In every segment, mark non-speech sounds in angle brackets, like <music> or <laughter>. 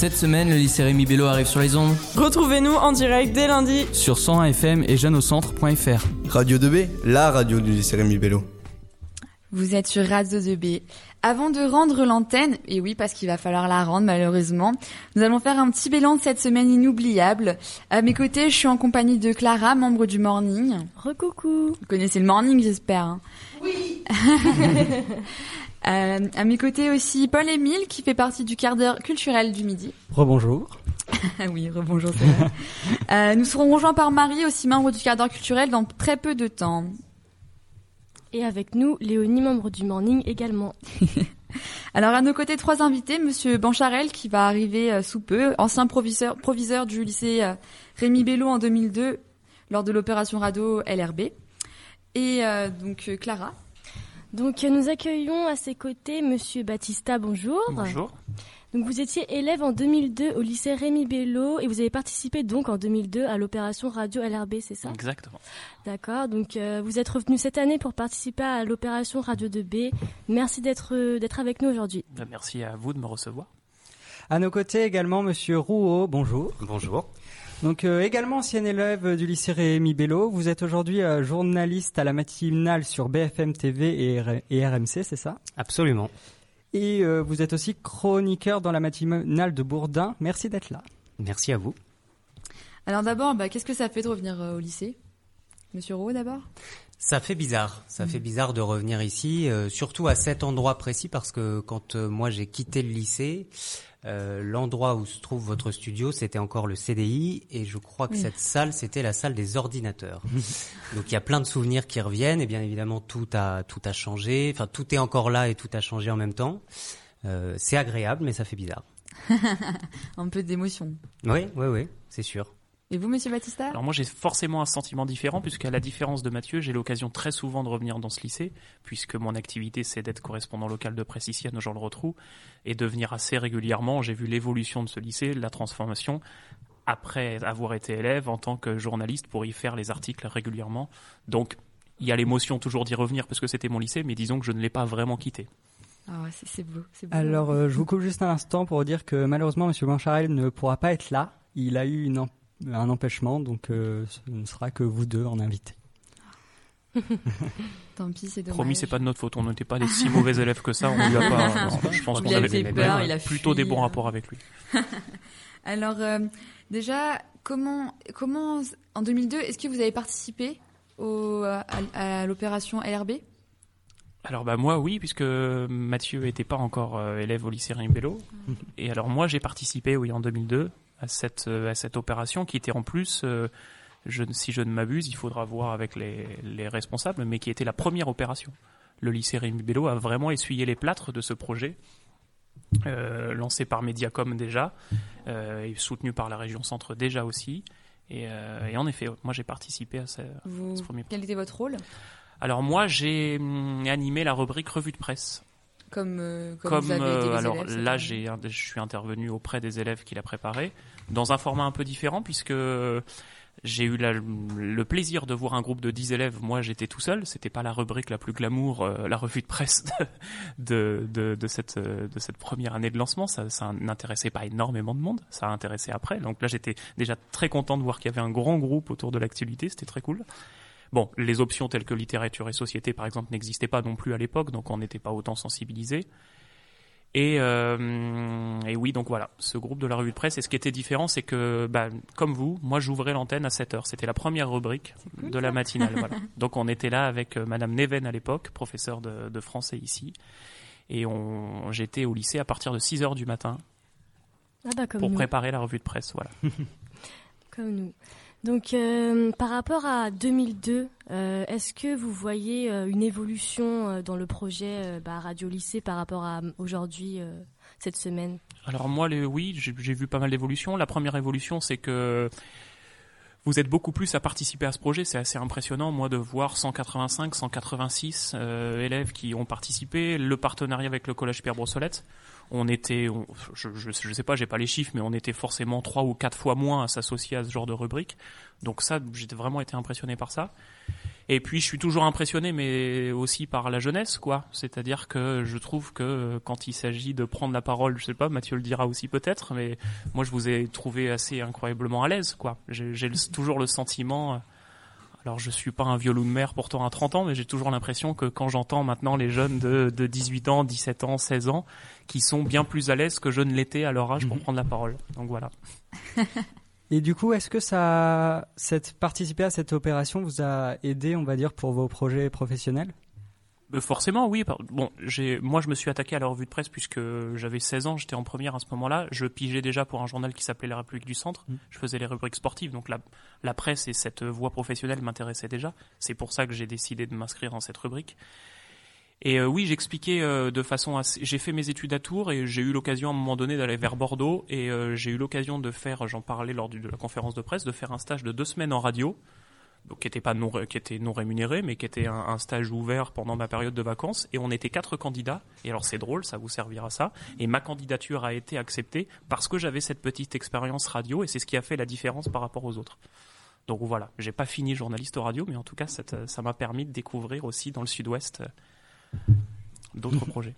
Cette semaine, le lycée Rémi Bello arrive sur les ondes. Retrouvez-nous en direct dès lundi sur 101 FM et jeuneaucentre.fr. Radio 2B, la radio du lycée Rémi Bello. Vous êtes sur Radio 2B. Avant de rendre l'antenne, et oui parce qu'il va falloir la rendre malheureusement, nous allons faire un petit bilan de cette semaine inoubliable. À mes côtés, je suis en compagnie de Clara, membre du Morning. Recoucou. Vous connaissez le Morning j'espère. Hein. Oui. <laughs> euh, à mes côtés aussi Paul-Émile qui fait partie du quart d'heure culturel du midi. Rebonjour. <laughs> oui, rebonjour, c'est vrai. <laughs> euh, nous serons rejoints par Marie, aussi membre du quart d'heure culturel, dans très peu de temps. Et avec nous, Léonie, membre du Morning également. <laughs> Alors à nos côtés, trois invités. Monsieur Bancharel qui va arriver euh, sous peu, ancien proviseur, proviseur du lycée euh, Rémi Bello en 2002 lors de l'opération Rado LRB. Et euh, donc Clara. Donc nous accueillons à ses côtés Monsieur Battista, bonjour. Bonjour. Donc vous étiez élève en 2002 au lycée Rémi Bello et vous avez participé donc en 2002 à l'opération Radio LRB, c'est ça? Exactement. D'accord. Donc euh, vous êtes revenu cette année pour participer à l'opération Radio 2B. Merci d'être euh, d'être avec nous aujourd'hui. Ben, merci à vous de me recevoir. À nos côtés également Monsieur Rouault, bonjour. Bonjour. Donc euh, également ancien élève du lycée Rémi Bello, vous êtes aujourd'hui euh, journaliste à la matinale sur BFM TV et, R et RMC, c'est ça? Absolument. Et euh, vous êtes aussi chroniqueur dans la matinale de Bourdin. Merci d'être là. Merci à vous. Alors d'abord, bah, qu'est-ce que ça fait de revenir euh, au lycée? Monsieur Roux d'abord? Ça fait bizarre. Ça mmh. fait bizarre de revenir ici, euh, surtout à cet endroit précis parce que quand euh, moi j'ai quitté le lycée, euh, l'endroit où se trouve votre studio, c'était encore le CDI et je crois que oui. cette salle, c'était la salle des ordinateurs. <laughs> Donc il y a plein de souvenirs qui reviennent et bien évidemment tout a tout a changé. Enfin tout est encore là et tout a changé en même temps. Euh, c'est agréable mais ça fait bizarre. <laughs> un peu d'émotion. Oui, oui, oui, c'est sûr. Et vous, Monsieur Battista Alors moi, j'ai forcément un sentiment différent, puisqu'à la différence de Mathieu, j'ai l'occasion très souvent de revenir dans ce lycée, puisque mon activité, c'est d'être correspondant local de presse ici à Nogent-le-Rotrou, et de venir assez régulièrement. J'ai vu l'évolution de ce lycée, la transformation, après avoir été élève en tant que journaliste pour y faire les articles régulièrement. Donc, il y a l'émotion toujours d'y revenir, parce que c'était mon lycée, mais disons que je ne l'ai pas vraiment quitté. Ah ouais, c'est beau, beau, Alors, euh, je vous coupe juste un instant pour dire que malheureusement, Monsieur Blancharel ne pourra pas être là. Il a eu une un empêchement, donc euh, ce ne sera que vous deux en invité. <laughs> Tant pis, c'est dommage. Promis, c'est pas de notre faute. On n'était pas des si mauvais élèves que ça. On lui a pas. <laughs> Non, je pense qu'on avait peur, il a plutôt des bons rapports avec lui. <laughs> Alors, euh, déjà, comment, comment, en 2002, est-ce que vous avez participé au, à, à l'opération LRB alors bah moi oui puisque Mathieu était pas encore euh, élève au lycée Rimbello et alors moi j'ai participé oui en 2002 à cette à cette opération qui était en plus euh, je, si je ne m'abuse il faudra voir avec les, les responsables mais qui était la première opération. Le lycée Rimbello a vraiment essuyé les plâtres de ce projet euh, lancé par Mediacom déjà euh, et soutenu par la région centre déjà aussi. Et, euh, et en effet moi j'ai participé à ce, Vous, à ce premier quel était votre rôle? Alors moi j'ai hum, animé la rubrique revue de presse. Comme, euh, comme, comme vous avez été les alors élèves, là j'ai je suis intervenu auprès des élèves qui l'a préparé dans un format un peu différent puisque j'ai eu la, le plaisir de voir un groupe de 10 élèves. Moi, j'étais tout seul. C'était pas la rubrique la plus glamour, euh, la revue de presse de, de, de, cette, de cette première année de lancement. Ça, ça n'intéressait pas énormément de monde. Ça a intéressé après. Donc là, j'étais déjà très content de voir qu'il y avait un grand groupe autour de l'actualité. C'était très cool. Bon, les options telles que littérature et société, par exemple, n'existaient pas non plus à l'époque, donc on n'était pas autant sensibilisé. Et, euh, et oui, donc voilà, ce groupe de la revue de presse. Et ce qui était différent, c'est que, bah, comme vous, moi j'ouvrais l'antenne à 7 heures. C'était la première rubrique cool, de la matinale. voilà. <laughs> Donc on était là avec euh, Madame Neven à l'époque, professeure de, de, français ici. Et j'étais au lycée à partir de 6 heures du matin ah bah, pour nous. préparer la revue de presse. Voilà. <laughs> <laughs> comme nous. Donc, euh, par rapport à 2002, euh, est-ce que vous voyez euh, une évolution dans le projet bah, Radio Lycée par rapport à aujourd'hui, cette semaine? Alors moi, oui, j'ai vu pas mal d'évolutions. La première évolution, c'est que vous êtes beaucoup plus à participer à ce projet. C'est assez impressionnant, moi, de voir 185, 186 élèves qui ont participé. Le partenariat avec le Collège Pierre Brossolette on était, on, je, je, je, sais pas, j'ai pas les chiffres, mais on était forcément trois ou quatre fois moins à s'associer à ce genre de rubrique. Donc ça, j'ai vraiment été impressionné par ça. Et puis je suis toujours impressionné, mais aussi par la jeunesse, quoi. C'est-à-dire que je trouve que quand il s'agit de prendre la parole, je sais pas, Mathieu le dira aussi peut-être, mais moi je vous ai trouvé assez incroyablement à l'aise, quoi. J'ai toujours le sentiment. Alors je suis pas un violon de mer pourtant à 30 ans, mais j'ai toujours l'impression que quand j'entends maintenant les jeunes de, de 18 ans, 17 ans, 16 ans, qui sont bien plus à l'aise que je ne l'étais à leur âge pour mhm. prendre la parole. Donc voilà. <laughs> Et du coup, est-ce que ça, cette, participer à cette opération vous a aidé, on va dire, pour vos projets professionnels? Forcément, oui. Bon, moi, je me suis attaqué à la revue de presse puisque j'avais 16 ans, j'étais en première à ce moment-là. Je pigeais déjà pour un journal qui s'appelait La République du Centre. Mmh. Je faisais les rubriques sportives, donc la, la presse et cette voie professionnelle m'intéressaient déjà. C'est pour ça que j'ai décidé de m'inscrire dans cette rubrique. Et euh, oui, j'expliquais euh, de façon assez... J'ai fait mes études à Tours et j'ai eu l'occasion à un moment donné d'aller vers Bordeaux et euh, j'ai eu l'occasion de faire, j'en parlais lors de la conférence de presse, de faire un stage de deux semaines en radio, donc qui était pas non, qui était non rémunéré, mais qui était un, stage ouvert pendant ma période de vacances. Et on était quatre candidats. Et alors c'est drôle, ça vous servira ça. Et ma candidature a été acceptée parce que j'avais cette petite expérience radio et c'est ce qui a fait la différence par rapport aux autres. Donc voilà, j'ai pas fini journaliste radio, mais en tout cas, ça m'a permis de découvrir aussi dans le Sud-Ouest d'autres <laughs> projets.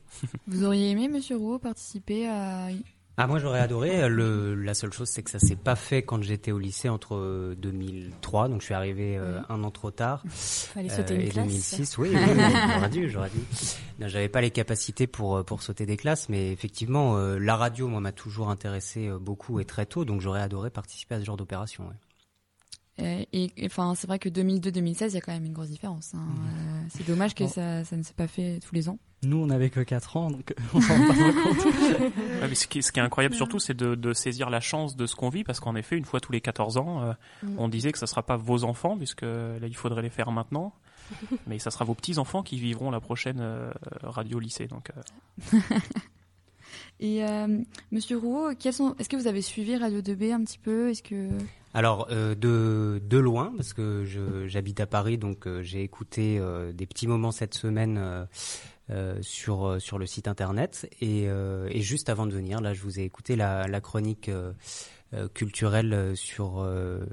Vous auriez aimé, Monsieur Rouault, participer à ah moi j'aurais adoré. Le, la seule chose c'est que ça s'est pas fait quand j'étais au lycée entre 2003, donc je suis arrivé euh, un an trop tard. Fallait sauter une et 2006, <laughs> oui, j'aurais dû, j'aurais dû. J'avais pas les capacités pour euh, pour sauter des classes, mais effectivement euh, la radio moi m'a toujours intéressé beaucoup et très tôt, donc j'aurais adoré participer à ce genre d'opération. Ouais. Euh, et enfin, c'est vrai que 2002-2016, il y a quand même une grosse différence. Hein. Mmh. Euh, c'est dommage que ça, ça, ne s'est pas fait tous les ans. Nous, on n'avait que 4 ans, donc <laughs> on s'en rend pas compte. <laughs> ce, qui, est incroyable surtout, c'est de, de, saisir la chance de ce qu'on vit, parce qu'en effet, une fois tous les 14 ans, euh, mmh. on disait que ça ne sera pas vos enfants, puisque là, il faudrait les faire maintenant. <laughs> mais ça sera vos petits-enfants qui vivront la prochaine radio-lycée. Donc, Et Monsieur Rouault, est-ce que vous avez suivi Radio 2B un petit peu? Est-ce que alors euh, de, de loin parce que j'habite à Paris donc euh, j'ai écouté euh, des petits moments cette semaine sur sur le site internet. Et, et, juste avant de venir là je vous ai écouté la, la chronique culturelle sur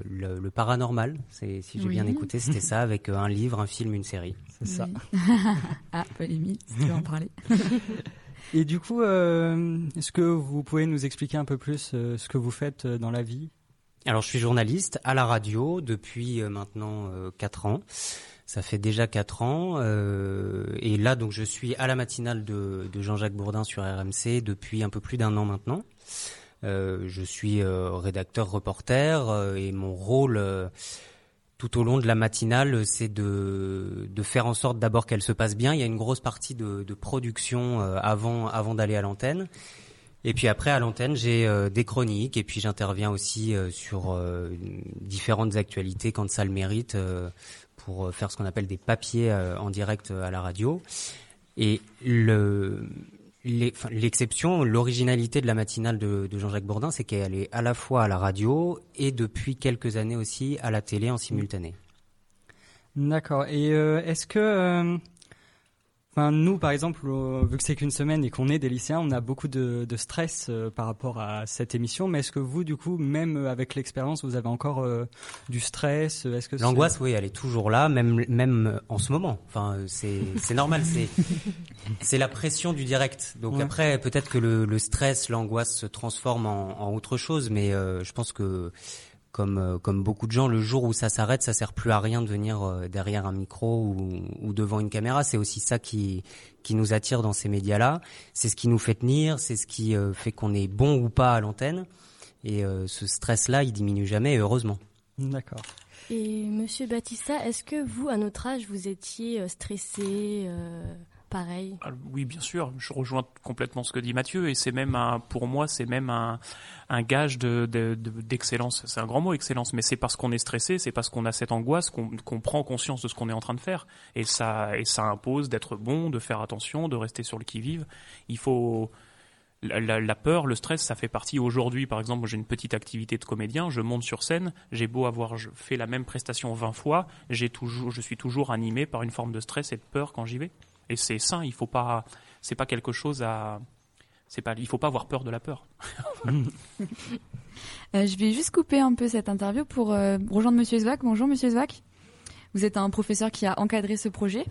le, paranormal. C'est si j'ai bien écouté c'était ça avec un livre un film une série. C'est ça. <laughs> Ah polémique tu veux en parler. <laughs> Et du coup est-ce que vous pouvez nous expliquer un peu plus ce que vous faites dans la vie? Alors je suis journaliste à la radio depuis euh, maintenant euh, quatre ans. Ça fait déjà quatre ans euh, et là donc je suis à la matinale de, Jean-Jacques Bourdin sur RMC depuis un peu plus d'un an maintenant. Euh, je suis rédacteur reporter et mon rôle tout au long de la matinale, c'est de, de faire en sorte d'abord qu'elle se passe bien. Il y a une grosse partie de, de production avant avant d'aller à l'antenne. Et puis après, à l'antenne, j'ai euh, des chroniques et puis j'interviens aussi euh, sur euh, différentes actualités quand ça le mérite pour faire ce qu'on appelle des papiers en direct à la radio. Et le l'exception, l'originalité de la matinale de, de Jean-Jacques Bourdin, c'est qu'elle est à la fois à la radio et depuis quelques années aussi à la télé en simultané. D'accord. Et est-ce que Enfin, nous, par exemple, euh, vu que c'est qu'une semaine et qu'on est des lycéens, on a beaucoup de, de stress euh, par rapport à cette émission. Mais est-ce que vous, du coup, même avec l'expérience, vous avez encore euh, du stress Est-ce que l'angoisse, oui, elle est toujours là, même même en ce moment. Enfin, c'est c'est normal, c'est <laughs> c'est la pression du direct. Donc après, peut-être que le, le stress, l'angoisse se transforme en, en, autre chose, mais je pense que comme euh, comme beaucoup de gens, le jour où ça s'arrête, ça sert plus à rien de venir euh, derrière un micro ou, ou devant une caméra. C'est aussi ça qui qui nous attire dans ces médias-là. C'est ce qui nous fait tenir, c'est ce qui euh, fait qu'on est bon ou pas à l'antenne. Et ce stress-là, il diminue jamais, heureusement. D'accord. Et Monsieur Batista, est-ce que vous, à notre âge, vous étiez stressé ah, Oui, bien sûr. Je rejoins complètement ce que dit Mathieu et c'est même un, pour moi, c'est même un, gage de, d'excellence. c'est un grand mot, excellence, mais c'est parce qu'on est stressé, c'est parce qu'on a cette angoisse qu'on, prend conscience de ce qu'on est en train de faire et ça, impose d'être bon, de faire attention, de rester sur le qui-vive. Il faut la, la, peur, le stress, ça fait partie. Aujourd'hui, par exemple, j'ai une petite activité de comédien, je monte sur scène, j'ai beau avoir fait la même prestation 20 fois, toujours, je suis toujours animé par une forme de stress et de peur quand j'y vais. Et c'est sain, il faut pas, c'est pas quelque chose à, c'est pas, il faut pas avoir peur de la peur. <laughs> Euh, je vais juste couper un peu cette interview pour euh, rejoindre Monsieur Zwack. Bonjour Monsieur Zwack. Vous êtes un professeur qui a encadré ce projet.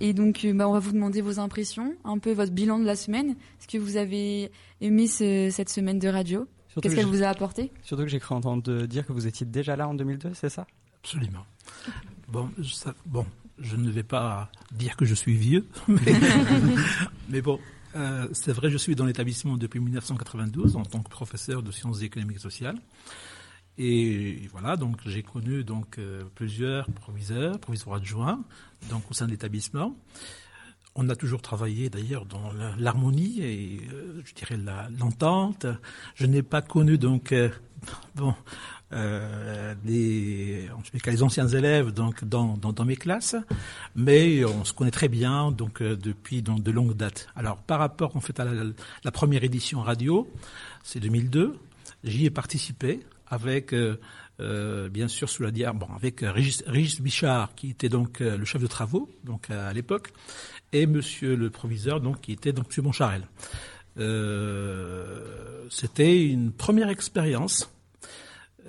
Et donc, bah, on va vous demander vos impressions, un peu votre bilan de la semaine. Est-ce que vous avez aimé cette semaine de radio? Qu'est-ce qu'elle vous a apporté? Surtout que j'ai cru entendre dire que vous étiez déjà là en 2002, c'est ça? Absolument. Bon, ça, bon, je ne vais pas dire que je suis vieux, <laughs> <laughs> mais, bon, euh, c'est vrai, je suis dans l'établissement depuis 1992 en tant que professeur de sciences économiques et sociales. Et voilà, donc j'ai connu donc euh, plusieurs proviseurs, proviseurs adjoints, donc au sein de l'établissement. On a toujours travaillé d'ailleurs dans l'harmonie et euh, je dirais l'entente. je n'ai pas connu donc euh, bon euh, les, les anciens élèves donc dans, dans, mes classes, mais on se connaît très bien donc euh, depuis donc, de longues dates. Alors par rapport en fait à la, première édition radio, c'est 2002, j'y ai participé avec euh, euh, bien sûr sous la diable, bon, avec Régis, Bichard qui était donc le chef de travaux donc à l'époque et Monsieur le proviseur donc qui était donc Monsieur Boncharel. Euh, C'était une première expérience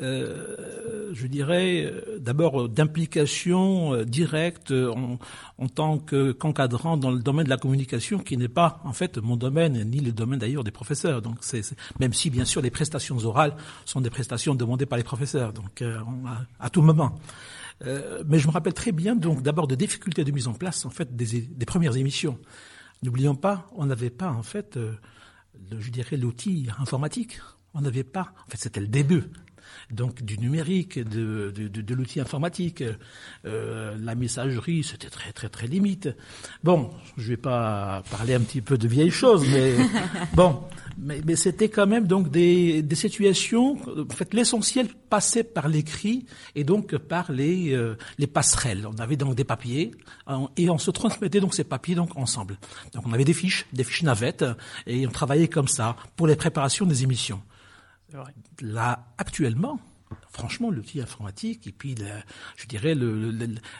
euh, je dirais, euh, d'abord d'implication euh, directe en, en tant qu'encadrant dans le domaine de la communication, qui n'est pas en fait mon domaine ni le domaine d'ailleurs des professeurs. Donc, c'est, même si bien sûr les prestations orales sont des prestations demandées par les professeurs, donc à, tout moment. mais je me rappelle très bien donc d'abord des difficultés de mise en place en fait des, des premières émissions. N'oublions pas, on n'avait pas en fait, le, je dirais l'outil informatique. On n'avait pas, en fait, c'était le début donc du numérique, de, de, de, de l'outil informatique. Euh, la messagerie, c'était très très très limite. Bon, je vais pas parler un petit peu de vieilles choses, mais <laughs> bon, mais, mais c'était quand même donc des, des situations. En fait, l'essentiel passait par l'écrit et donc par les euh, les passerelles. On avait donc des papiers et on se transmettait donc ces papiers donc ensemble. Donc on avait des fiches, des fiches navettes et on travaillait comme ça pour les préparations des émissions. Là, actuellement, franchement, l'outil informatique et puis, je dirais, le,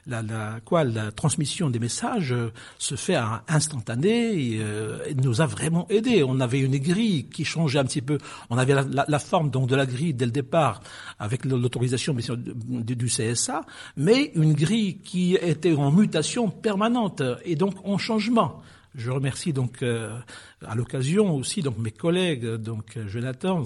la, la, quoi, la transmission des messages euh, se fait à instantané euh, nous a vraiment aidé. On avait une grille qui changeait un petit peu. On avait la, la forme donc de la grille dès le départ avec l'autorisation du CSA, mais une grille qui était en mutation permanente et donc en changement. Je remercie donc euh, à l'occasion aussi donc mes collègues donc Jonathan,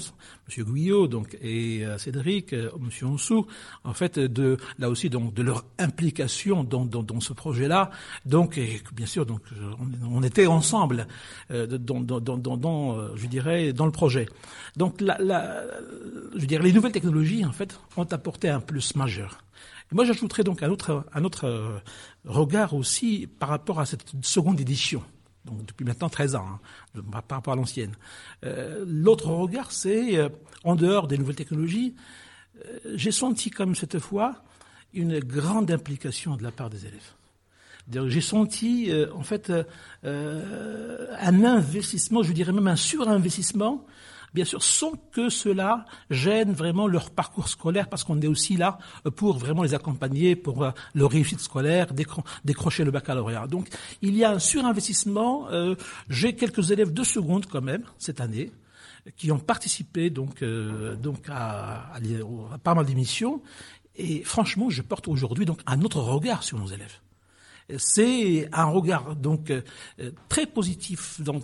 Monsieur Guyot donc et euh, Cédric, euh, Monsieur Onsou, en fait de là aussi donc de leur implication dans, dans, dans ce projet-là. Donc et bien sûr donc on, était ensemble dans, dans, dans, dans, je dirais dans le projet. Donc la, la, je dirais les nouvelles technologies en fait ont apporté un plus majeur. Moi j'ajouterais donc un autre un autre regard aussi par rapport à cette seconde édition depuis maintenant 13 ans, hein, par rapport à l'ancienne. Euh, L'autre regard, c'est, euh, en dehors des nouvelles technologies, euh, j'ai senti comme cette fois une grande implication de la part des élèves. J'ai senti, en fait, un investissement, je dirais même un surinvestissement bien sûr, sans que cela gêne vraiment leur parcours scolaire, parce qu'on est aussi là pour vraiment les accompagner pour euh, leur réussite scolaire, décrocher le baccalauréat. Donc, il y a un surinvestissement. Euh, j'ai quelques élèves de seconde quand même cette année qui ont participé donc euh, donc à, à, pas mal d'émissions. Et franchement, je porte aujourd'hui donc un autre regard sur nos élèves c'est un regard donc euh, très positif. Donc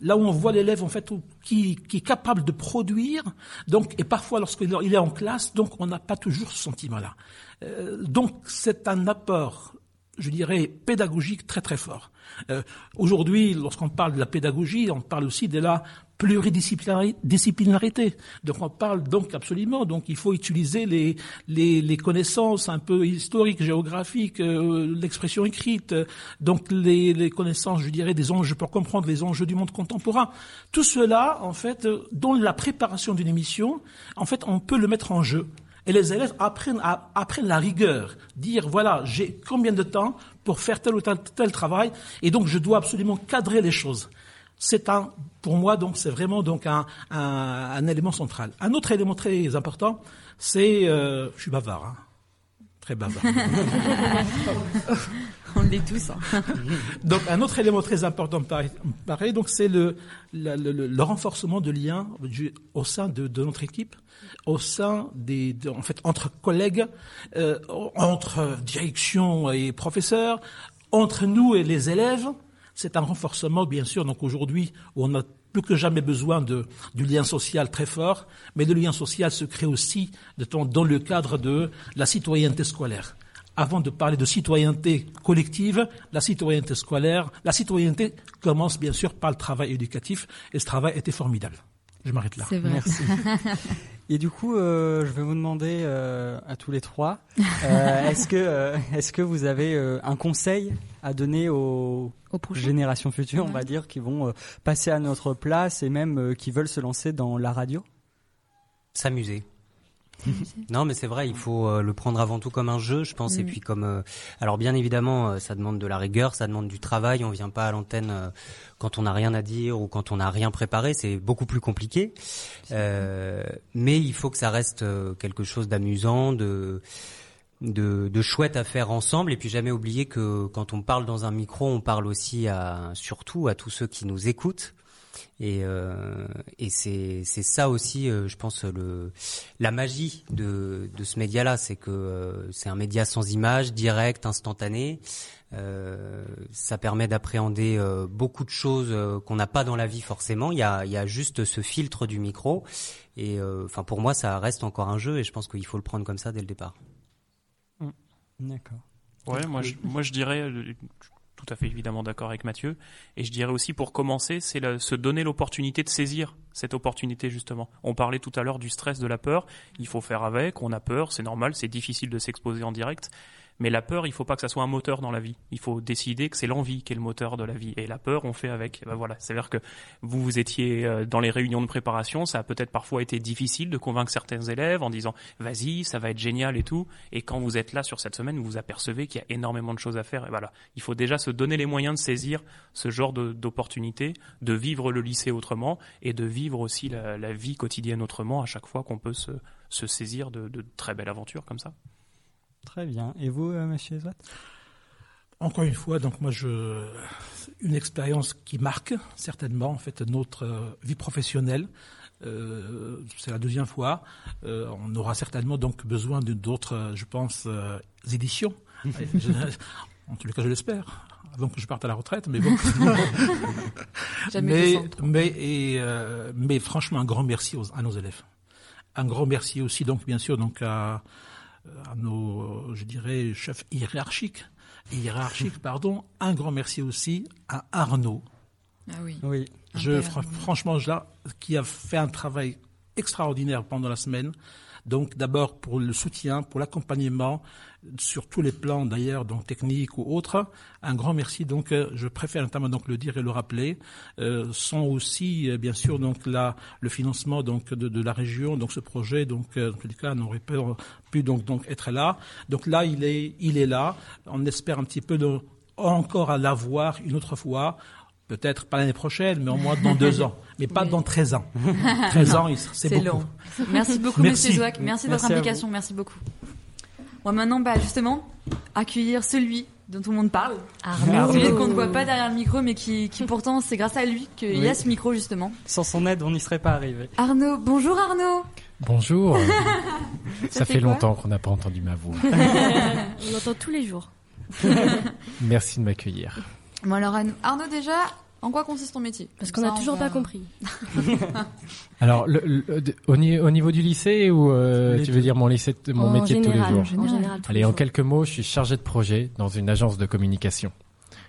là où on voit l'élève en fait qui, qui, est capable de produire, donc et parfois lorsqu'il est en classe, donc on n'a pas toujours ce sentiment-là. Euh, donc c'est un apport, je dirais, pédagogique très très fort. Euh, Aujourd'hui, lorsqu'on parle de la pédagogie, on parle aussi de la pluridisciplinarité. Donc on parle donc absolument, donc il faut utiliser les, les, les connaissances un peu historiques, géographiques, euh, l'expression écrite, donc les, les, connaissances, je dirais, des enjeux pour comprendre les enjeux du monde contemporain. Tout cela, en fait, dans la préparation d'une émission, en fait, on peut le mettre en jeu. Et les élèves apprennent, à, apprennent la rigueur, dire voilà, j'ai combien de temps pour faire tel ou tel, tel travail, et donc je dois absolument cadrer les choses. C'est un, pour moi, donc, c'est vraiment donc un, un, un, élément central. Un autre élément très important, c'est, euh, je suis bavard, hein, très bavard. <laughs> <laughs> On l'est tous. Hein. <laughs> donc un autre élément très important pareil, donc c'est le, le, le, renforcement de liens au sein de, de, notre équipe, au sein des, en fait entre collègues, euh, entre direction et professeurs, entre nous et les élèves. C'est un renforcement bien sûr. Donc aujourd'hui on a plus que jamais besoin de, du lien social très fort, mais le lien social se crée aussi dans le cadre de la citoyenneté scolaire avant de parler de citoyenneté collective, la citoyenneté scolaire, la citoyenneté commence bien sûr par le travail éducatif et ce travail était formidable. Je m'arrête là. Vrai. Merci. <laughs> Et du coup, euh, je vais vous demander euh, à tous les trois, euh, <laughs> est-ce que euh, est-ce que vous avez euh, un conseil à donner aux, aux générations futures, on va dire, qui vont euh, passer à notre place et même qui veulent se lancer dans la radio? S'amuser. <laughs> non, mais c'est vrai, il faut euh, le prendre avant tout comme un jeu, je pense, et mm. puis comme. Euh, alors bien évidemment, euh, ça demande de la rigueur, ça demande du travail. On vient pas à l'antenne quand on n'a rien à dire ou quand on n'a rien préparé, c'est beaucoup plus compliqué. mais il faut que ça reste quelque chose d'amusant, de, de de chouette à faire ensemble, et puis jamais oublier que quand on parle dans un micro, on parle aussi à surtout à tous ceux qui nous écoutent. Et, euh, et c'est ça aussi, euh, je pense, le, la magie de, de ce média-là, c'est que euh, c'est un média sans image, direct, instantané. Euh, ça permet d'appréhender euh, beaucoup de choses qu'on n'a pas dans la vie forcément. Il y a, il y a juste ce filtre du micro. Et enfin, pour moi, ça reste encore un jeu, et je pense qu'il faut le prendre comme ça dès le départ. Mmh. D'accord. Ouais, moi je, moi je dirais, tout à fait évidemment d'accord avec Mathieu. Et je dirais aussi pour commencer, c'est se donner l'opportunité de saisir cette opportunité justement. On parlait tout à l'heure du stress, de la peur. Il faut faire avec. On a peur, c'est normal, c'est difficile de s'exposer en direct. Mais la peur, il faut pas que ça soit un moteur dans la vie. Il faut décider que c'est l'envie qui est le moteur de la vie. Et la peur, on fait avec. Ben voilà, c'est-à-dire que vous, étiez euh, dans les réunions de préparation, ça a peut-être parfois été difficile de convaincre certains élèves en disant vas-y, ça va être génial et tout. Et quand vous êtes là sur cette semaine, vous vous apercevez qu'il y a énormément de choses à faire. Il faut déjà se donner les moyens de saisir ce genre d'opportunité, de vivre le lycée autrement et de vivre aussi la, vie quotidienne autrement à chaque fois qu'on peut se, saisir de très belles aventures comme ça. Très bien. Et vous, euh, Monsieur Encore une fois, donc moi, je, une expérience qui marque certainement en fait notre euh, vie professionnelle. Euh, c'est la deuxième fois. on aura certainement donc besoin d'autres, je pense, éditions. <laughs> en tous les cas, je l'espère avant que je parte à la retraite, mais bon. <laughs> mais, mais, et, mais franchement, un grand merci aux, à nos élèves. Un grand merci aussi, donc, bien sûr, donc, à, à nos, je dirais, chefs hiérarchiques, hiérarchiques, <laughs> pardon. Un grand merci aussi à Arnaud. Ah oui. Oui. Je, franchement, là, qui a fait un travail extraordinaire pendant la semaine. Donc d'abord pour le soutien, pour l'accompagnement sur tous les plans d'ailleurs, donc techniques ou autres. Un grand merci. Donc euh, je préfère notamment donc le dire et le rappeler. Euh, sont aussi euh, bien sûr donc là le financement donc de, de, la région. Donc ce projet donc euh, en tous les cas n'aurait pas pu donc donc être là. Donc là il est il est là. On espère un petit peu de, encore à l'avoir une autre fois peut-être pas l'année prochaine, mais au moins dans deux ans, <laughs> mais pas dans 13 ans. <laughs> 13 ans, c'est beaucoup. Long. Merci beaucoup, Merci. Monsieur Zouak. Merci de votre implication. Merci beaucoup. On va maintenant, bah, justement, accueillir celui dont tout le monde parle. Arnaud. Celui qu'on ne voit pas derrière le micro, mais qui, qui pourtant, c'est grâce à lui qu'il y a ce micro, justement. Sans son aide, on n'y serait pas arrivé. Arnaud, bonjour Arnaud. Bonjour. <laughs> Ça, fait, fait longtemps qu'on n'a pas entendu ma voix. on l'entend tous les jours. Merci de m'accueillir. Bon alors Arnaud déjà, en quoi consiste ton métier Parce qu'on n'a toujours pas compris. <laughs> Alors, le, au, niveau du lycée ou euh, tu veux dire mon lycée, mon métier de tous les jours En général, Allez, en quelques mots, je suis chargé de projet dans une agence de communication.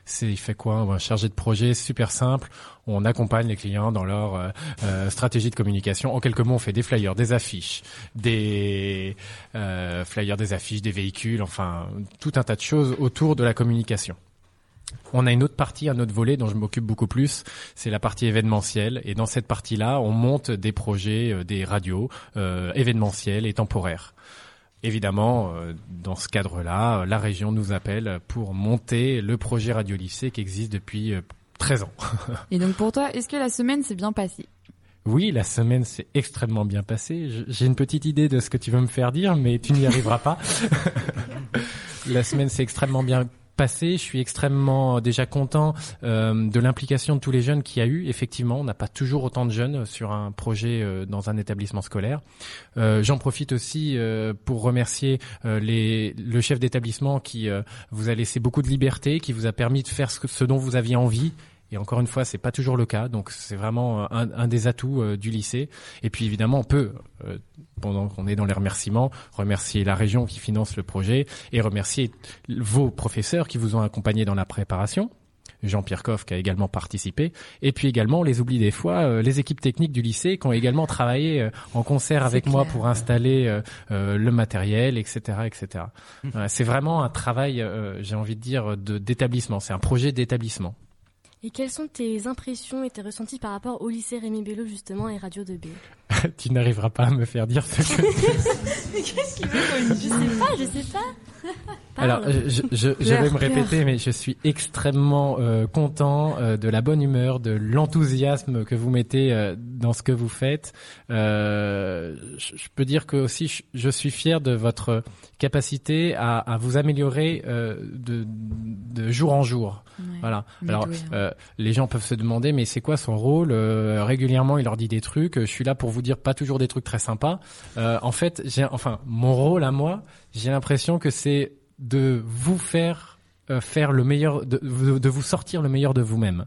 C'est il fait quoi Un chargé de projet super simple. On accompagne les clients dans leur euh, euh, stratégie de communication. En quelques mots, on fait des flyers, des affiches, des euh, flyers, des affiches, des véhicules, enfin tout un tas de choses autour de la communication. On a une autre partie, un autre volet dont je m'occupe beaucoup plus, c'est la partie événementielle. Et dans cette partie-là, on monte des projets, euh, des radios euh, événementiels et temporaires. Évidemment, euh, dans ce cadre-là, la région nous appelle pour monter le projet Radio Lycée qui existe depuis 13 ans. <laughs> et donc pour toi, est-ce que la semaine s'est bien passée? Oui, la semaine s'est extrêmement bien passée. J'ai une petite idée de ce que tu veux me faire dire, mais tu n'y arriveras pas. <laughs> la semaine s'est extrêmement bien passée. Je suis extrêmement euh, déjà content euh, de l'implication de tous les jeunes qu'il y a eu. Effectivement, on n'a pas toujours autant de jeunes sur un projet euh, dans un établissement scolaire. J'en profite aussi pour remercier le chef d'établissement qui vous a laissé beaucoup de liberté, qui vous a permis de faire ce dont vous aviez envie. Et encore une fois, c'est pas toujours le cas, donc c'est vraiment euh, un, un des atouts euh, du lycée. Et puis évidemment, on peut, euh, pendant qu'on est dans les remerciements, remercier la région qui finance le projet et remercier vos professeurs qui vous ont accompagné dans la préparation. Jean-Pierre Coff qui a également participé, et puis également, on les oublie des fois, euh, les équipes techniques du lycée qui ont également travaillé euh, en concert avec moi pour installer le matériel, etc., etc. Voilà, c'est vraiment un travail, euh, j'ai envie de dire, de d'établissement. C'est un projet d'établissement. Et quelles sont tes impressions et tes ressentis par rapport au lycée Rémi Bello justement et Radio 2B <laughs> tu n'arriveras pas à me faire dire ce que. <laughs> Mais qu'est-ce qu'il veut Je sais pas, je sais pas. <laughs> Alors, je, je, je, je vais me répéter, mais je suis extrêmement euh, content euh, de la bonne humeur, de l'enthousiasme que vous mettez euh, dans ce que vous faites. Je, je peux dire que aussi, je, suis fier de votre capacité à, à vous améliorer de, de jour en jour. Ouais, Voilà. Alors, doué, hein. les gens peuvent se demander, mais c'est quoi son rôle Régulièrement, il leur dit des trucs. Je suis là pour vous dire pas toujours des trucs très sympas. En fait, j'ai, enfin, mon rôle à moi, j'ai l'impression que c'est de vous faire euh, faire le meilleur, de, de vous sortir le meilleur de vous-même.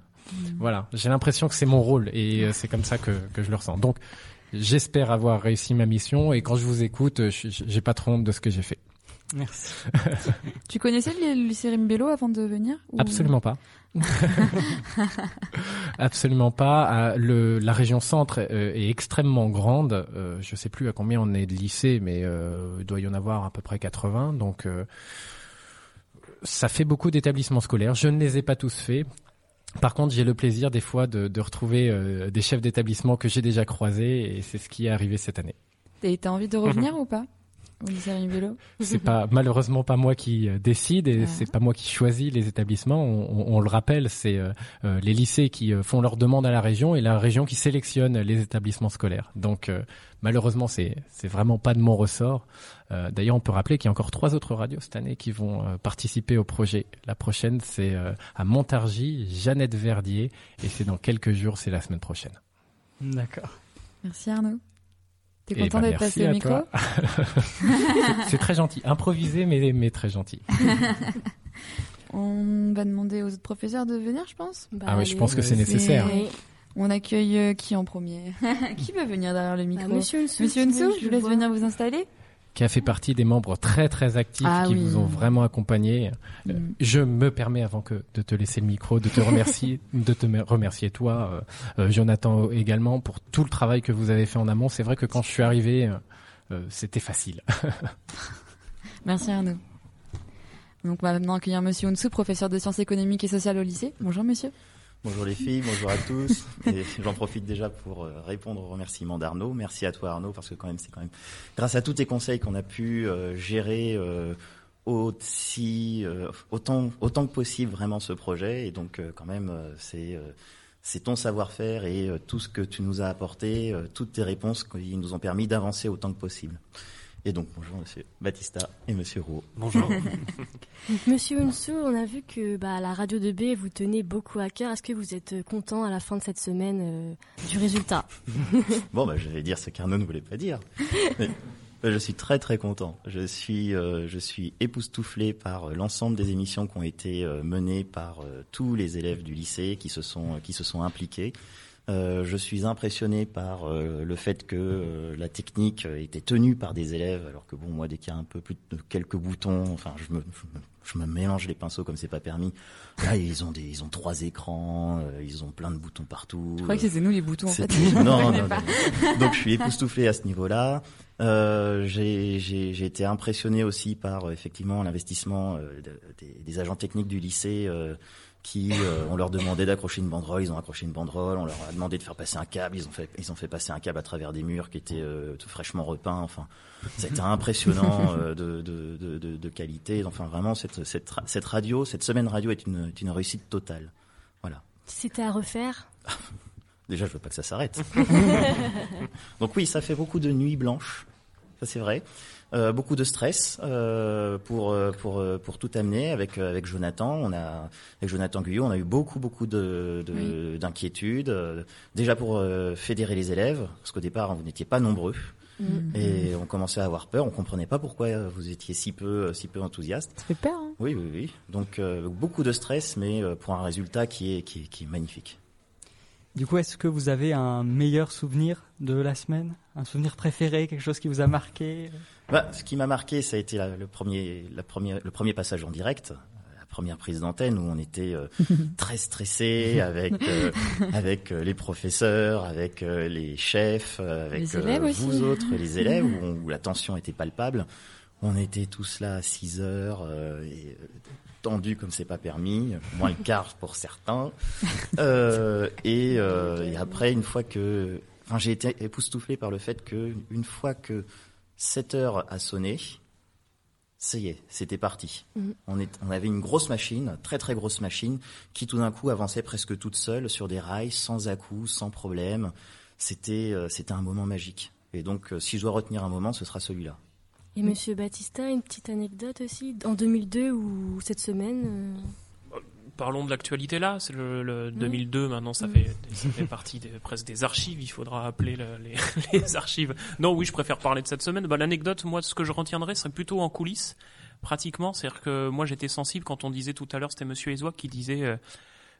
Voilà. J'ai l'impression que c'est mon rôle et euh, c'est comme ça que, que je le ressens. Donc, j'espère avoir réussi ma mission et quand je vous écoute, je- j'ai pas trop honte de ce que j'ai fait. Merci. <laughs> Tu connaissais le lycée Rémi Bello avant de venir ou- Absolument pas. <laughs> Absolument pas. Euh, Le, la région centre euh, est extrêmement grande. Euh, je sais plus à combien on est de lycées, mais il doit y en avoir à peu près 80. Donc, ça fait beaucoup d'établissements scolaires. Je ne les ai pas tous faits. Par contre, j'ai le plaisir des fois de, de retrouver des chefs d'établissement que j'ai déjà croisés et c'est ce qui est arrivé cette année. Et t'as envie de revenir <laughs> ou pas? C'est pas malheureusement pas moi qui euh, décide et c'est pas moi qui choisis les établissements. On, on- on le rappelle, c'est euh, euh, les lycées qui font leur demande à la région et la région qui sélectionne les établissements scolaires. Donc euh, malheureusement, c'est c'est vraiment pas de mon ressort. Euh, D'ailleurs, on peut rappeler qu'il y a encore trois autres radios cette année qui vont euh, participer au projet. La prochaine, c'est euh, à Montargis, Jeannette Verdier, et c'est dans quelques jours, c'est la semaine prochaine. D'accord. Merci Arnaud. T'es Eh content ben, d'être passé au micro. <laughs> C'est- très gentil, improvisé mais mais très gentil. <laughs> On va demander aux autres professeurs de venir, je pense. Bah, Ah oui, je pense que c'est nécessaire. On accueille euh, qui en premier? <laughs> Qui veut venir derrière le micro? Bah, Monsieur Nsou, Monsieur Nsou, je vous laisse venir vous installer. Qui a fait partie des membres très très actifs Ah qui oui. vous ont vraiment accompagné. Euh, Mm. Je me permets avant que de te laisser le micro, de te remercier, <laughs> de te me- remercier toi, euh, euh, Jonathan également pour tout le travail que vous avez fait en amont. C'est vrai que quand je suis arrivé, euh, euh, c'était facile. <laughs> Merci Arnaud. Donc on va maintenant accueillir Monsieur Onsou, professeur de sciences économiques et sociales au lycée. Bonjour monsieur. Bonjour les filles, bonjour à tous. J'en profite déjà pour euh, répondre aux remerciements d'Arnaud. Merci à toi Arnaud parce que quand même c'est quand même grâce à tous tes conseils qu'on a pu euh, gérer euh, aussi autant autant que possible vraiment ce projet et donc quand même c'est c'est ton savoir-faire et tout ce que tu nous as apporté, toutes tes réponses qui nous ont permis d'avancer autant que possible. Et donc bonjour Monsieur Batista et Monsieur Rouault. Bonjour. <laughs> Monsieur Nsou, on a vu que bah, la radio 2B vous tenait beaucoup à cœur. Est-ce que vous êtes euh, content à la fin de cette semaine euh, du résultat? <laughs> Bon, bah, je vais dire ce qu'Arnaud ne voulait pas dire. Mais, bah, je suis très très content. Je suis, euh, je suis époustouflé par euh, l'ensemble des émissions qui ont été euh, menées par euh, tous les élèves du lycée qui se sont, qui se sont impliqués. Euh, je suis impressionné par euh, le fait que euh, la technique euh, était tenue par des élèves, alors que bon, moi, dès qu'il y a un peu plus de quelques boutons, enfin, je me, je me, mélange les pinceaux comme c'est pas permis. Là, ils ont des, ils ont trois écrans, euh, ils ont plein de boutons partout. Je croyais que c'était nous les boutons en fait. <laughs> Non, non, non. Donc je suis époustouflé à ce niveau-là. Euh, j'ai été impressionné aussi par effectivement l'investissement euh, de- des, des agents techniques du lycée euh, qui euh, on leur demandait d'accrocher une banderole, ils ont accroché une banderole, on leur a demandé de faire passer un câble, ils ont fait ils ont fait passer un câble à travers des murs qui étaient euh, tout fraîchement repeints. Enfin, c'était <laughs> impressionnant euh, de, de, de, de, de qualité. Enfin, vraiment cette cette cette radio, cette semaine radio est une est une réussite totale. Voilà. Si c'était à refaire <laughs> Déjà, je veux pas que ça s'arrête. <laughs> Donc oui, ça fait beaucoup de nuits blanches, ça c'est vrai. Euh, beaucoup de stress euh, pour euh, pour pour tout amener avec avec Jonathan. On a avec Jonathan Guyot, on a eu beaucoup beaucoup de d'inquiétudes. déjà pour fédérer les élèves, parce qu'au départ vous n'étiez pas nombreux. Mm. Et on commençait à avoir peur, on comprenait pas pourquoi vous étiez si peu, si peu enthousiaste. Ça fait peur. Hein oui, oui, oui. Donc beaucoup de stress, mais pour un résultat qui est, qui est, qui est magnifique. Du coup, est-ce que vous avez un meilleur souvenir de la semaine? Un souvenir préféré Quelque chose qui vous a marqué? Bah, Ce qui m'a marqué, ça a été la, le, premier, la première, le premier passage en direct la première prise d'antenne où on était euh, <laughs> très stressé avec euh, avec euh, les professeurs, avec les chefs, avec vous autres, les <laughs> élèves, où, où, la tension était palpable. On était tous là à 6 heures, et, tendu comme c'est pas permis, moins le quart pour certains. <laughs> Euh, et, euh, et, après, une fois que, enfin, j'ai été époustouflé par le fait que une fois que 7 heures a sonné, ça y est, c'était parti. Mm. On, est, on avait une grosse machine, très très grosse machine, qui tout d'un coup avançait presque toute seule sur des rails, sans à-coups, sans problème. C'était, euh, c'était un moment magique. Et donc, euh, si je dois retenir un moment, ce sera celui-là. Et Monsieur Battista, une petite anecdote aussi, en 2002 ou cette semaine euh Parlons de l'actualité là, c'est le, 2002 maintenant, ça, fait, ça fait partie des, presque des archives, il faudra appeler les, <laughs> les, archives. Non, oui, je préfère parler de cette semaine. Bah, L'anecdote, moi, ce que je retiendrai, serait plutôt en coulisses, pratiquement. C'est-à-dire que moi, j'étais sensible quand on disait tout à l'heure, c'était Monsieur Ezois qui disait... Euh,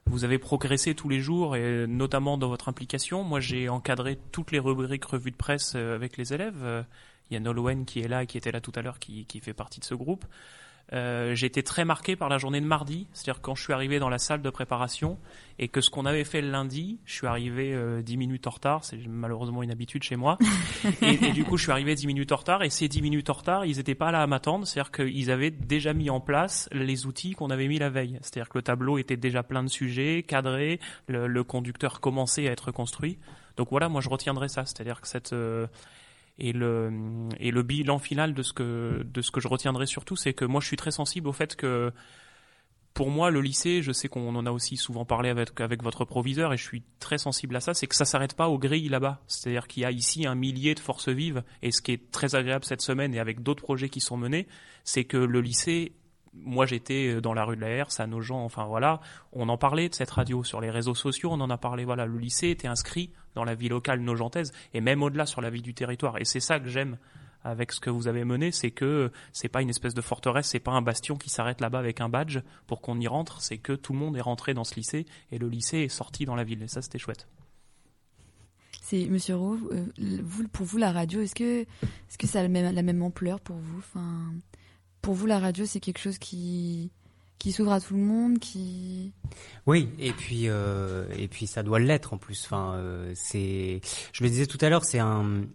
vous avez progressé tous les jours et notamment dans votre implication. Moi, j'ai encadré toutes les rubriques revues de presse euh, avec les élèves. Il y a Nolwenn qui est là et qui était là tout à l'heure, qui, qui, fait partie de ce groupe. Euh, j'ai été très marqué par la journée de mardi, c'est-à-dire quand je suis arrivé dans la salle de préparation et que ce qu'on avait fait le lundi, je suis arrivé euh, 10 minutes en retard, c'est malheureusement une habitude chez moi, <laughs> et, et, du coup je suis arrivé 10 minutes en retard et ces 10 minutes en retard, ils n'étaient pas là à m'attendre, c'est-à-dire qu'ils avaient déjà mis en place les outils qu'on avait mis la veille, c'est-à-dire que le tableau était déjà plein de sujets, cadré, le, le conducteur commençait à être construit. Donc voilà, moi je retiendrai ça, c'est-à-dire que cette euh, et le, et le bilan final de ce que, de ce que je retiendrai surtout, c'est que moi je suis très sensible au fait que pour moi, le lycée, je sais qu'on en a aussi souvent parlé avec, avec votre proviseur et je suis très sensible à ça, c'est que ça s'arrête pas aux grilles là-bas. C'est-à-dire qu'il y a ici un millier de forces vives et ce qui est très agréable cette semaine et avec d'autres projets qui sont menés, c'est que le lycée moi j'étais euh, dans la rue de la Herse, à nos gens, enfin voilà, on en parlait de cette radio sur les réseaux sociaux, on en a parlé, voilà, le lycée était inscrit dans la vie locale nogentaise et même au-delà sur la vie du territoire. Et c'est ça que j'aime avec ce que vous avez mené, c'est que c'est pas une espèce de forteresse, c'est pas un bastion qui s'arrête là-bas avec un badge pour qu'on y rentre, c'est que tout le monde est rentré dans ce lycée et le lycée est sorti dans la ville. Et ça, c'était chouette. C'est Monsieur Roux, euh, vous, pour vous la radio, est-ce que est-ce que ça a la même, la même ampleur pour vous? Enfin, pour vous, la radio, c'est quelque chose qui qui s'ouvre à tout le monde, qui. Oui, et puis euh, et puis ça doit l'être en plus. Enfin, euh. Je le disais tout à l'heure, c'est un.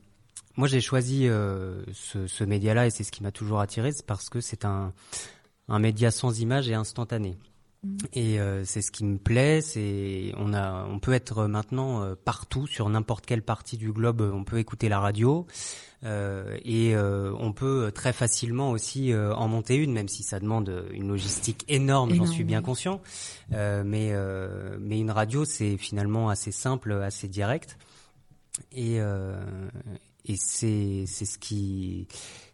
Moi, j'ai choisi euh, ce, ce média-là et c'est ce qui m'a toujours attiré, c'est parce que c'est un un média sans image et instantané. Et euh, c'est ce qui me plaît, c'est on a on peut être maintenant euh, partout sur n'importe quelle partie du globe, on peut écouter la radio. Euh, et euh, on peut très facilement aussi euh, en monter une, même si ça demande une logistique énorme, j'en suis bien conscient. mais mais une radio, c'est finalement assez simple, assez direct. Et et c'est c'est ce qui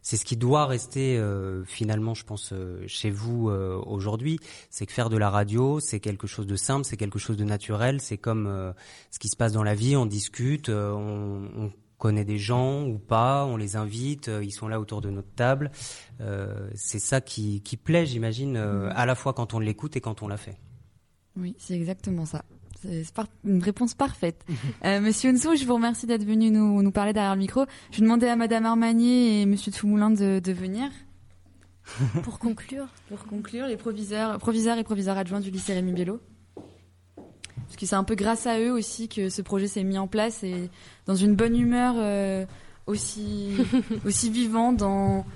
c'est ce qui doit rester finalement, je pense, chez vous aujourd'hui. C'est que faire de la radio, c'est quelque chose de simple, c'est quelque chose de naturel. C'est comme ce qui se passe dans la vie. On discute, on, on connaît des gens ou pas, on les invite, euh, ils sont là autour de notre table. Euh, c'est ça qui, qui plaît, j'imagine, euh, à la fois quand on l'écoute et quand on l'a fait. Oui, c'est exactement ça. C'est une réponse parfaite. Monsieur Nsou, je vous remercie d'être venu nous, nous parler derrière le micro. Je vais demander à Madame Armagné et Monsieur Toumoulin de, de venir. <laughs> Pour conclure. Pour conclure, les proviseurs, proviseurs et proviseurs adjoints du lycée Rémi Bello parce que c'est un peu grâce à eux aussi que ce projet s'est mis en place et dans une bonne humeur euh, aussi <laughs> aussi vivant dans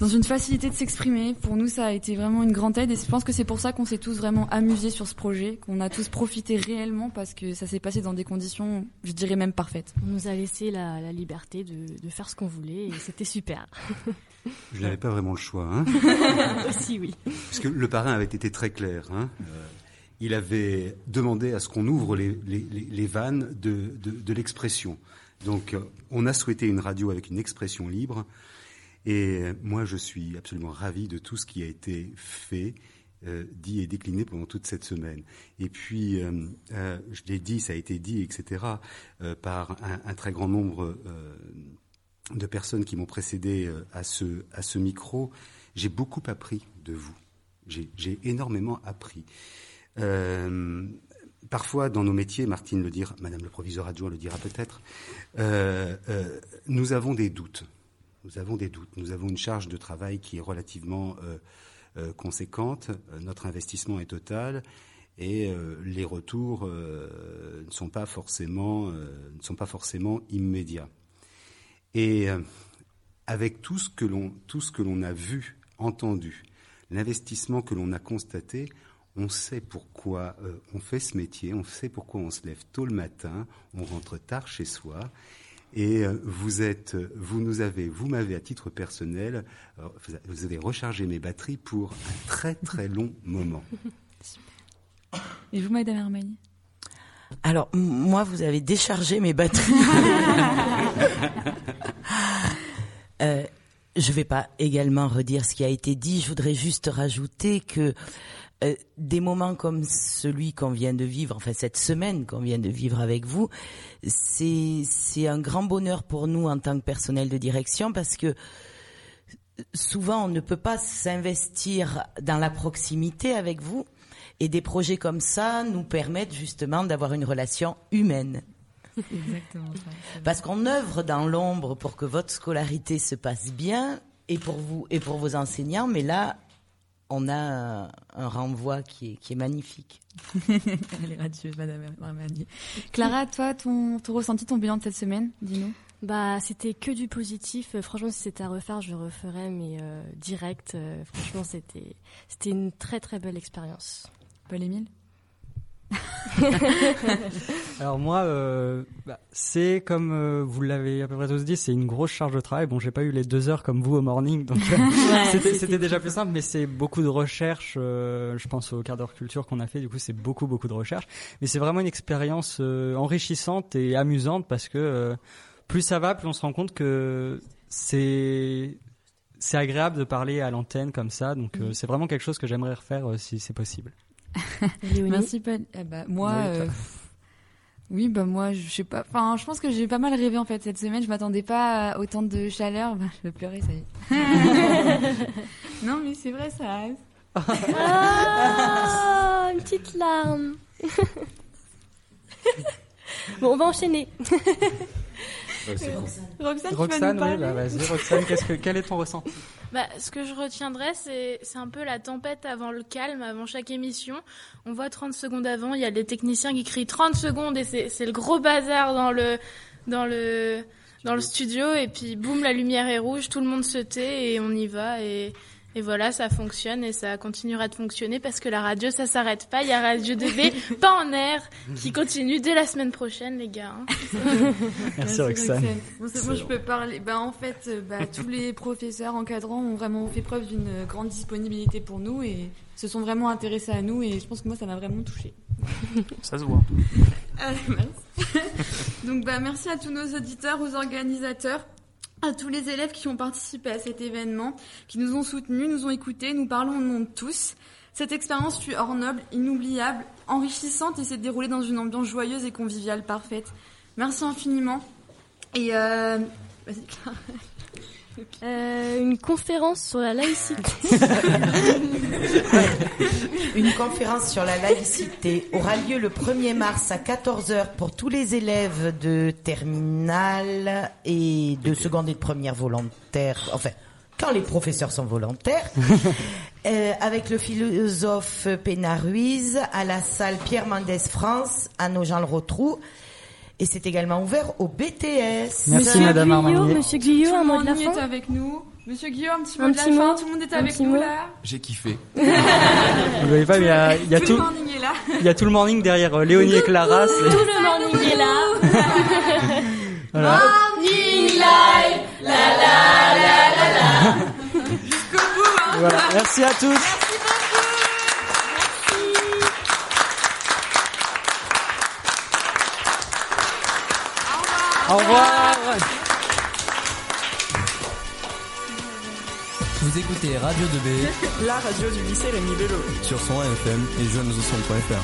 dans une facilité de s'exprimer. Pour nous, ça a été vraiment une grande aide et je pense que c'est pour ça qu'on s'est tous vraiment amusés sur ce projet, qu'on a tous profité réellement parce que ça s'est passé dans des conditions, je dirais même parfaites. On nous a laissé la, la liberté de, de, faire ce qu'on voulait et c'était super. Je n'avais pas vraiment le choix. Hein <laughs> Aussi, oui. Parce que le parrain avait été très clair. Hein euh, il avait demandé à ce qu'on ouvre les, les, les, vannes de, de, de l'expression. Donc, on a souhaité une radio avec une expression libre. Et moi, je suis absolument ravi de tout ce qui a été fait, euh, dit et décliné pendant toute cette semaine. Et puis, euh, euh, je l'ai dit, ça a été dit, etc., euh, par un, très grand nombre euh, de personnes qui m'ont précédé euh, à ce, à ce micro. J'ai beaucoup appris de vous. J'ai énormément appris. Euh, parfois, dans nos métiers, Martine le dira, Madame le proviseur adjoint le dira peut-être, euh, euh, nous avons des doutes. Nous avons des doutes. Nous avons une charge de travail qui est relativement euh, euh, conséquente. Notre investissement est total et euh, les retours ne sont pas forcément ne sont pas forcément immédiats. Et avec tout ce que l'on a vu, entendu, l'investissement que l'on a constaté, on sait pourquoi euh, on fait ce métier, on sait pourquoi on se lève tôt le matin, on rentre tard chez soi. Et euh, vous êtes, vous nous avez, vous m'avez à titre personnel, euh, vous avez rechargé mes batteries pour un très très long moment. Super. Et vous, Madame Armani Alors moi, vous avez déchargé mes batteries. <laughs> euh, je ne vais pas également redire ce qui a été dit. Je voudrais juste rajouter que euh, des moments comme celui qu'on vient de vivre, enfin cette semaine qu'on vient de vivre avec vous, c'est c'est un grand bonheur pour nous en tant que personnel de direction parce que souvent on ne peut pas s'investir dans la proximité avec vous et des projets comme ça nous permettent justement d'avoir une relation humaine. Exactement. Parce qu'on œuvre dans l'ombre pour que votre scolarité se passe bien et pour vous et pour vos enseignants, mais là, on a un, un renvoi qui est, qui est magnifique. <laughs> Elle est radieuse, Madame Armani. Clara, toi, ton, ton ressenti, ton bilan de cette semaine, dis-nous. Bah, c'était que du positif. Franchement, si c'était à refaire, je le referais, mais euh, direct. Euh, franchement, c'était c'était une très très belle expérience. Paul Émile <laughs> Alors moi, euh, bah, c'est comme euh, vous l'avez à peu près tous dit, c'est une grosse charge de travail. Bon, j'ai pas eu les deux heures comme vous au morning, donc euh, Ouais, <laughs> c'était déjà plus simple. Mais c'est beaucoup de recherche. euh, je pense au quart d'heure culture qu'on a fait. Du coup, c'est beaucoup beaucoup de recherche. Mais c'est vraiment une expérience enrichissante et amusante parce que plus ça va, plus on se rend compte que c'est c'est agréable de parler à l'antenne comme ça. Donc c'est vraiment quelque chose que j'aimerais refaire si c'est possible. Merci, Paul. Eh bah, moi, Oui, euh, toi. oui, bah moi, je sais pas. Enfin, je pense que j'ai pas mal rêvé en fait cette semaine. Je m'attendais pas à autant de chaleur. Bah, je vais pleurer, ça y est. <laughs> non, mais c'est vrai, ça. Ah, une petite larme. <laughs> bon, on va enchaîner. Roxane, tu vas Roxane, nous oui, bah, vas-y, Roxane, qu'est-ce que, quel est ton ressenti? Bah, ce que je retiendrai, c'est c'est un peu la tempête avant le calme, avant chaque émission. On voit 30 secondes avant, il y a des techniciens qui crient 30 secondes et c'est c'est le gros bazar dans le dans le dans le studio. Et puis boum, la lumière est rouge, tout le monde se tait et on y va. Et et voilà, ça fonctionne et ça continuera de fonctionner parce que la radio, ça s'arrête pas. Il y a Radio 2B, <laughs> pas en air, qui continue dès la semaine prochaine, les gars. hein. <laughs> Merci, Roxane. Bon, c'est- moi, je peux parler. Bah, en fait, euh, bah, <laughs> tous les professeurs encadrants ont vraiment fait preuve d'une euh, grande disponibilité pour nous et se sont vraiment intéressés à nous. Et je pense que moi, ça m'a vraiment touchée. Ça se voit. Ah, merci. Donc, bah, merci à tous nos auditeurs, aux organisateurs, à tous les élèves qui ont participé à cet événement, qui nous ont soutenus, nous ont écoutés, nous parlons au nom de tous. Cette expérience fut hors noble, inoubliable, enrichissante et s'est déroulée dans une ambiance joyeuse et conviviale parfaite. Merci infiniment. Et euh... vas-y. Euh, une conférence sur la laïcité. <laughs> Une conférence sur la laïcité aura lieu le 1er mars à 14h pour tous les élèves de terminale et de seconde et de première volontaires, enfin, quand les professeurs sont volontaires, <laughs> euh, avec le philosophe Pénard Ruiz à la salle Pierre Mendès France à Nogent-le-Rotrou. Et c'est également ouvert au BTS. Merci, Madame Armani. Monsieur Tout un le mot de monde la fin est avec nous. Monsieur Guillaume, un petit mot Un de la fin. Tout le monde est Un avec nous mot. là. J'ai kiffé. <laughs> Vous voyez pas, il y a, il y a tout, tout, le morning est là. il y a tout le morning derrière euh, Léonie et Clara. Tout le morning est là. <laughs> Voilà. Morning live, la la la la la. <laughs> Jusqu'au bout. Hein. Voilà. Merci à tous. Au revoir. Vous écoutez Radio 2B. La radio du lycée Rémi Bello. Sur son FM et jeunesaucentre.fr.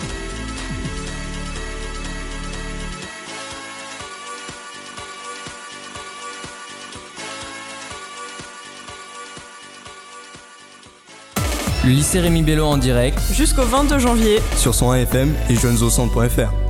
Le lycée Rémi Bello en direct. Jusqu'au 22 janvier. Sur son FM et jeunesaucentre.fr.